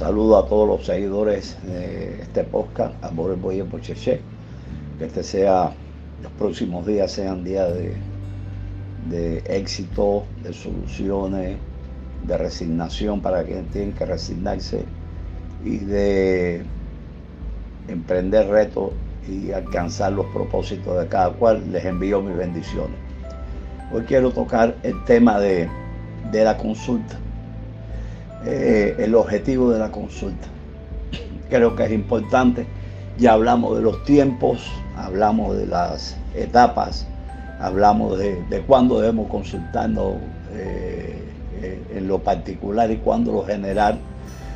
Saludo a todos los seguidores de este podcast, Amor Boye Pocheche. Que este sea, los próximos días sean días de, de éxito, de soluciones, de resignación para quienes tienen que resignarse y de emprender retos y alcanzar los propósitos de cada cual. Les envío mis bendiciones. Hoy quiero tocar el tema de, la consulta, eh, el objetivo de la consulta. Creo que es importante. Ya hablamos de los tiempos, hablamos de las etapas, hablamos de, cuándo debemos consultarnos eh, eh, en lo particular y cuándo lo general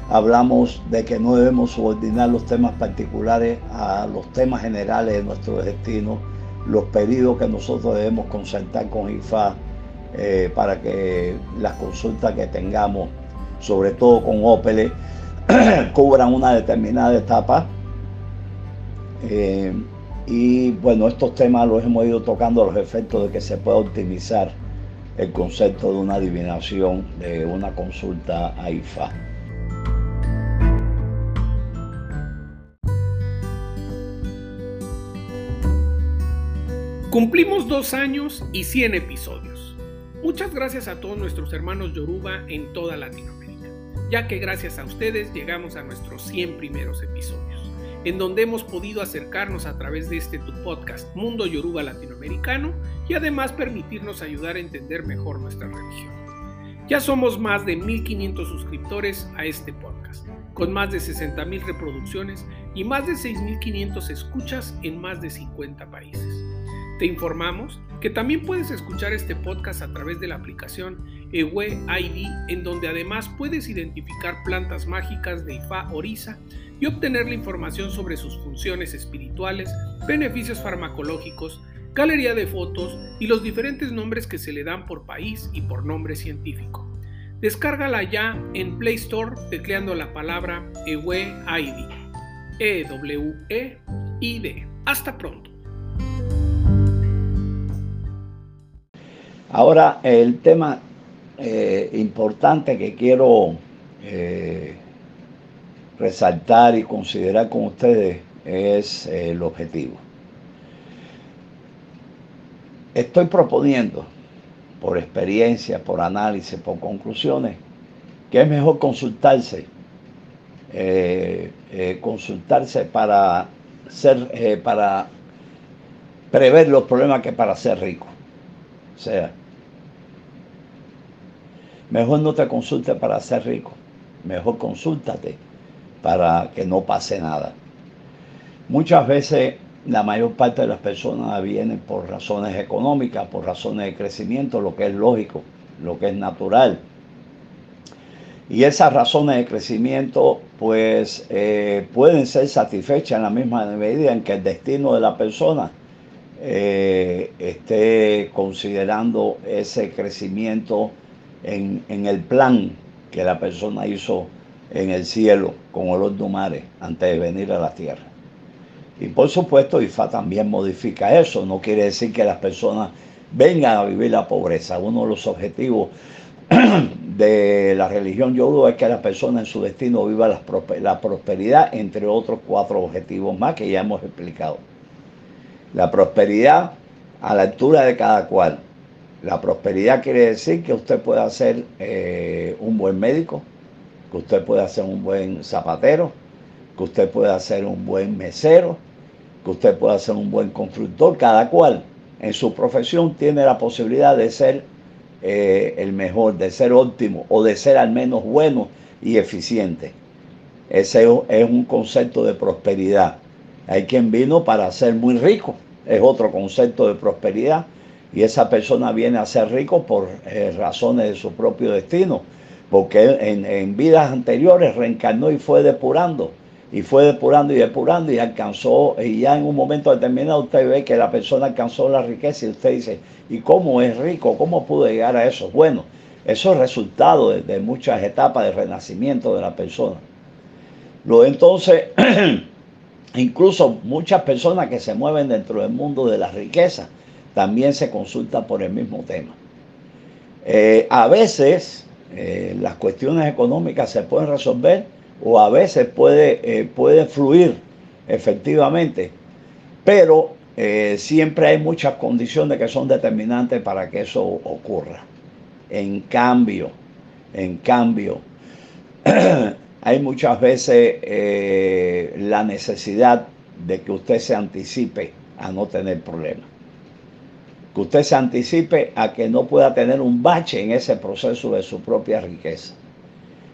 hablamos de que no debemos subordinar los temas particulares a los temas generales de nuestro destino, los pedidos que nosotros debemos concertar con IFA para que las consultas que tengamos, sobre todo con OPELE, cubran una determinada etapa. Eh, y bueno, estos temas los hemos ido tocando a los efectos de que se pueda optimizar el concepto de una adivinación de una consulta a IFA. Cumplimos dos años y 100 episodios. Muchas gracias a todos nuestros hermanos Yoruba en toda Latinoamérica, ya que gracias a ustedes llegamos a nuestros 100 primeros episodios, en donde hemos podido acercarnos a través de este tu podcast Mundo Yoruba Latinoamericano y además permitirnos ayudar a entender mejor nuestra religión. Ya somos más de 1500 suscriptores a este podcast, con más de 60.000 reproducciones y más de 6.500 escuchas en más de 50 países. Te informamos que también puedes escuchar este podcast a través de la aplicación Ewe ID, en donde además puedes identificar plantas mágicas de Ifa Orisa y obtener la información sobre sus funciones espirituales, beneficios farmacológicos, galería de fotos y los diferentes nombres que se le dan por país y por nombre científico. Descárgala ya en Play Store tecleando la palabra Ewe ID. E-W-E-I-D. Hasta pronto. Ahora, el tema eh, importante que quiero eh, resaltar y considerar con ustedes es eh, el objetivo. Estoy proponiendo, por experiencia, por análisis, por conclusiones, que es mejor consultarse, consultarse para ser, para prever los problemas que para ser rico. O sea, Mejor no te consultes para ser rico. Mejor consúltate para que no pase nada. Muchas veces la mayor parte de las personas vienen por razones económicas, por razones de crecimiento, lo que es lógico, lo que es natural. Y esas razones de crecimiento pues eh, pueden ser satisfechas en la misma medida en que el destino de la persona eh, esté considerando ese crecimiento en, el plan que la persona hizo en el cielo con olor de mares antes de venir a la tierra. Y por supuesto, IFA también modifica eso. No quiere decir que las personas vengan a vivir la pobreza. Uno de los objetivos de la religión yodo es que la persona en su destino viva la prosperidad, entre otros cuatro objetivos más que ya hemos explicado. La prosperidad a la altura de cada cual, la prosperidad quiere decir que usted pueda ser eh, un buen médico, que usted pueda ser un buen zapatero, que usted pueda ser un buen mesero, que usted pueda ser un buen constructor. Cada cual en su profesión tiene la posibilidad de ser eh, el mejor, de ser óptimo o de ser al menos bueno y eficiente. Ese es un concepto de prosperidad. Hay quien vino para ser muy rico, es otro concepto de prosperidad y esa persona viene a ser rico por eh, razones de su propio destino, porque en, vidas anteriores reencarnó y fue depurando, y fue depurando y depurando y alcanzó, y ya en un momento determinado usted ve que la persona alcanzó la riqueza y usted dice, ¿y cómo es rico? ¿Cómo pudo llegar a eso? Bueno, eso es resultado de, muchas etapas de renacimiento de la persona. Lo entonces, incluso muchas personas que se mueven dentro del mundo de la riqueza, también se consulta por el mismo tema. Eh, a veces eh, las cuestiones económicas se pueden resolver o a veces puede, eh, puede fluir efectivamente, pero siempre hay muchas condiciones que son determinantes para que eso ocurra. En cambio, en cambio, hay muchas veces la necesidad de que usted se anticipe a no tener problemas. Que usted se anticipe a que no pueda tener un bache en ese proceso de su propia riqueza.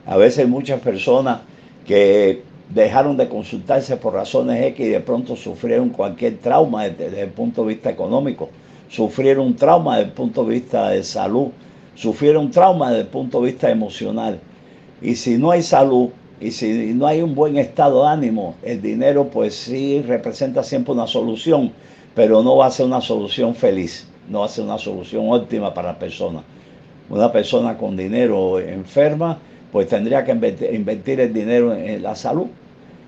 A veces muchas personas que dejaron de consultarse por razones X y de pronto sufrieron cualquier trauma desde, el punto de vista económico, sufrieron un trauma desde el punto de vista de salud, sufrieron un trauma desde el punto de vista emocional. Y si no hay salud y si no hay un buen estado de ánimo, el dinero pues sí representa siempre una solución, pero no va a ser una solución feliz, no ser una solución óptima para la persona. Una persona con dinero enferma, pues tendría que invertir el dinero en la salud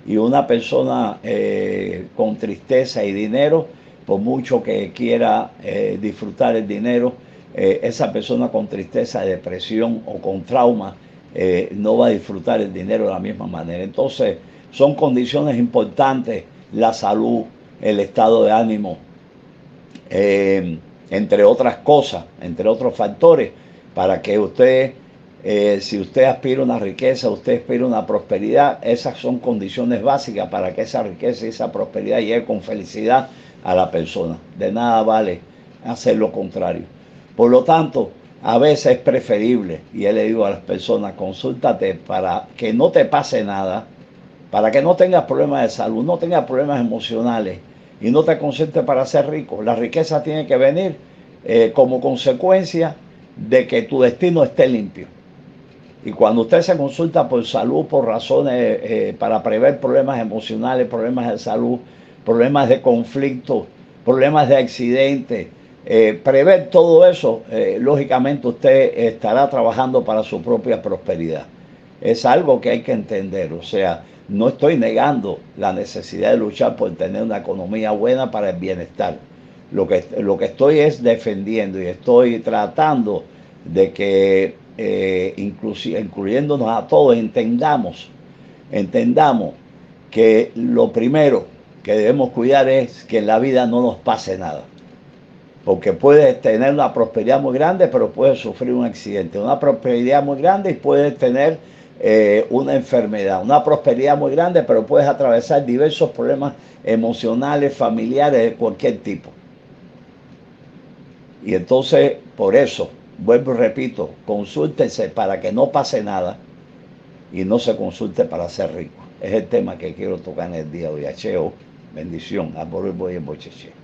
y una persona eh, con tristeza y dinero, por mucho que quiera eh, disfrutar el dinero, eh, esa persona con tristeza, depresión o con trauma no va a disfrutar el dinero de la misma manera. Entonces, son condiciones importantes la salud, el estado de ánimo, entre otras cosas, entre otros factores, para que usted eh, si usted aspira a una riqueza, usted aspira a una prosperidad, esas son condiciones básicas para que esa riqueza y esa prosperidad llegue con felicidad a la persona. De nada vale hacer lo contrario. Por lo tanto, a veces es preferible, y yo le digo a las personas, consúltate para que no te pase nada, para que no tengas problemas de salud, no tengas problemas emocionales y no te consientes para ser rico. La riqueza tiene que venir eh, como consecuencia de que tu destino esté limpio. Y cuando usted se consulta por salud, por razones eh, para prever problemas emocionales, problemas de salud, problemas de conflicto, problemas de accidente, eh, prever todo eso, lógicamente usted estará trabajando para su propia prosperidad. Es algo que hay que entender, o sea, no estoy negando la necesidad de luchar por tener una economía buena para el bienestar. Lo que, lo que estoy es defendiendo y estoy tratando de que eh, incluyéndonos a todos, entendamos, entendamos que lo primero que debemos cuidar es que en la vida no nos pase nada. Porque puedes tener una prosperidad muy grande, pero puedes sufrir un accidente. Una prosperidad muy grande y puedes tener eh, una enfermedad. Una prosperidad muy grande, pero puedes atravesar diversos problemas emocionales, familiares, de cualquier tipo. Y entonces, por eso, vuelvo y repito, consúltense para que no pase nada y no se consulte para ser rico. Es el tema que quiero tocar en el día de hoy. Acheo, bendición, a por el bocheche.